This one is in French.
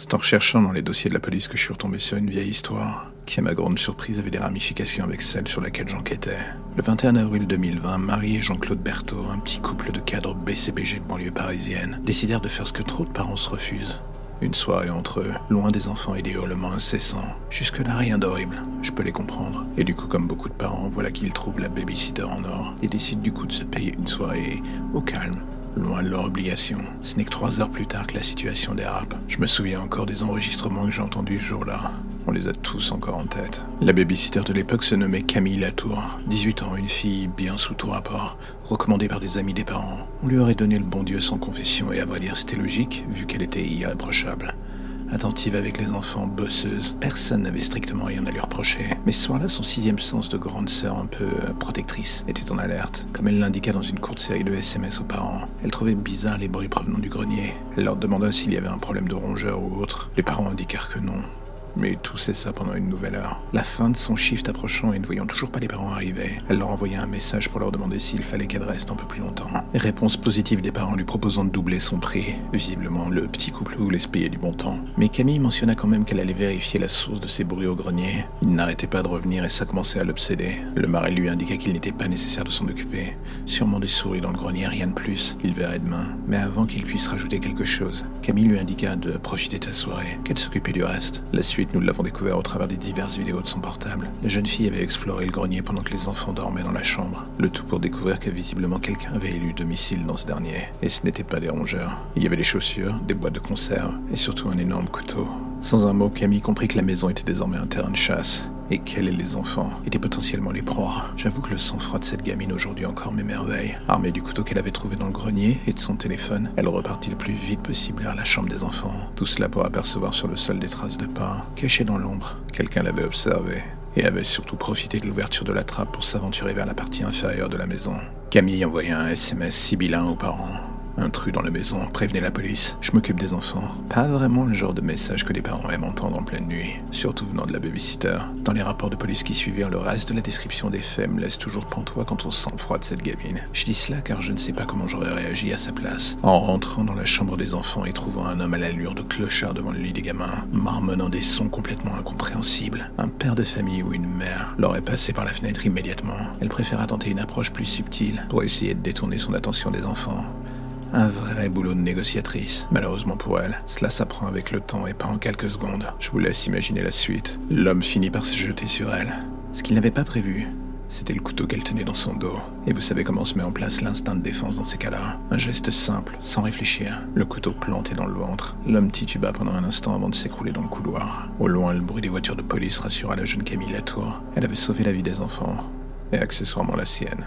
C'est en recherchant dans les dossiers de la police que je suis retombé sur une vieille histoire, qui à ma grande surprise avait des ramifications avec celle sur laquelle j'enquêtais. Le 21 avril 2020, Marie et Jean-Claude Berthaud, un petit couple de cadres BCBG de banlieue parisienne, décidèrent de faire ce que trop de parents se refusent. Une soirée entre eux, loin des enfants et des hurlements incessants. Jusque-là, rien d'horrible, je peux les comprendre. Et du coup, comme beaucoup de parents, voilà qu'ils trouvent la babysitter en or et décident du coup de se payer une soirée au calme, loin de leur obligation. Ce n'est que trois heures plus tard que la situation dérape. Je me souviens encore des enregistrements que j'ai entendus ce jour-là. On les a tous encore en tête. La babysitter de l'époque se nommait Camille Latour. 18 ans, une fille bien sous tout rapport, recommandée par des amis des parents. On lui aurait donné le bon Dieu sans confession et à vrai dire c'était logique vu qu'elle était irréprochable attentive avec les enfants, bosseuse. Personne n'avait strictement rien à lui reprocher. Mais ce soir-là, son sixième sens de grande sœur un peu euh, protectrice était en alerte, comme elle l'indiqua dans une courte série de SMS aux parents. Elle trouvait bizarre les bruits provenant du grenier. Elle leur demanda s'il y avait un problème de rongeur ou autre. Les parents indiquèrent que non. Mais tout cessa pendant une nouvelle heure. La fin de son shift approchant et ne voyant toujours pas les parents arriver, elle leur envoya un message pour leur demander s'il fallait qu'elle reste un peu plus longtemps. Réponse positive des parents lui proposant de doubler son prix. Visiblement, le petit couple voulait se payer du bon temps. Mais Camille mentionna quand même qu'elle allait vérifier la source de ces bruits au grenier. Il n'arrêtait pas de revenir et ça commençait à l'obséder. Le mari lui indiqua qu'il n'était pas nécessaire de s'en occuper. Sûrement des souris dans le grenier, rien de plus. Il verrait demain. Mais avant qu'il puisse rajouter quelque chose, Camille lui indiqua de profiter de sa soirée, qu'elle s'occupait du reste. La suite nous l'avons découvert au travers des diverses vidéos de son portable. La jeune fille avait exploré le grenier pendant que les enfants dormaient dans la chambre. Le tout pour découvrir que visiblement quelqu'un avait élu domicile dans ce dernier. Et ce n'était pas des rongeurs. Il y avait des chaussures, des boîtes de conserve et surtout un énorme couteau. Sans un mot, Camille comprit que la maison était désormais un terrain de chasse et qu'elle et les enfants étaient potentiellement les proies. J'avoue que le sang-froid de cette gamine aujourd'hui encore m'émerveille. Armée du couteau qu'elle avait trouvé dans le grenier et de son téléphone, elle repartit le plus vite possible vers la chambre des enfants. Tout cela pour apercevoir sur le sol des traces de pas, cachées dans l'ombre. Quelqu'un l'avait observé et avait surtout profité de l'ouverture de la trappe pour s'aventurer vers la partie inférieure de la maison. Camille envoya un SMS sibyllin aux parents. Intrus dans la maison, prévenez la police, je m'occupe des enfants. Pas vraiment le genre de message que les parents aiment entendre en pleine nuit, surtout venant de la babysitter. Dans les rapports de police qui suivirent, le reste de la description des faits me laisse toujours pantois quand on sent froid de cette gamine. Je dis cela car je ne sais pas comment j'aurais réagi à sa place. En rentrant dans la chambre des enfants et trouvant un homme à l'allure de clochard devant le lit des gamins, marmonnant des sons complètement incompréhensibles, un père de famille ou une mère l'aurait passé par la fenêtre immédiatement. Elle préféra tenter une approche plus subtile pour essayer de détourner son attention des enfants. Un vrai boulot de négociatrice. Malheureusement pour elle, cela s'apprend avec le temps et pas en quelques secondes. Je vous laisse imaginer la suite. L'homme finit par se jeter sur elle. Ce qu'il n'avait pas prévu, c'était le couteau qu'elle tenait dans son dos. Et vous savez comment se met en place l'instinct de défense dans ces cas-là Un geste simple, sans réfléchir. Le couteau planté dans le ventre. L'homme tituba pendant un instant avant de s'écrouler dans le couloir. Au loin, le bruit des voitures de police rassura la jeune Camille Latour. Elle avait sauvé la vie des enfants. Et accessoirement la sienne.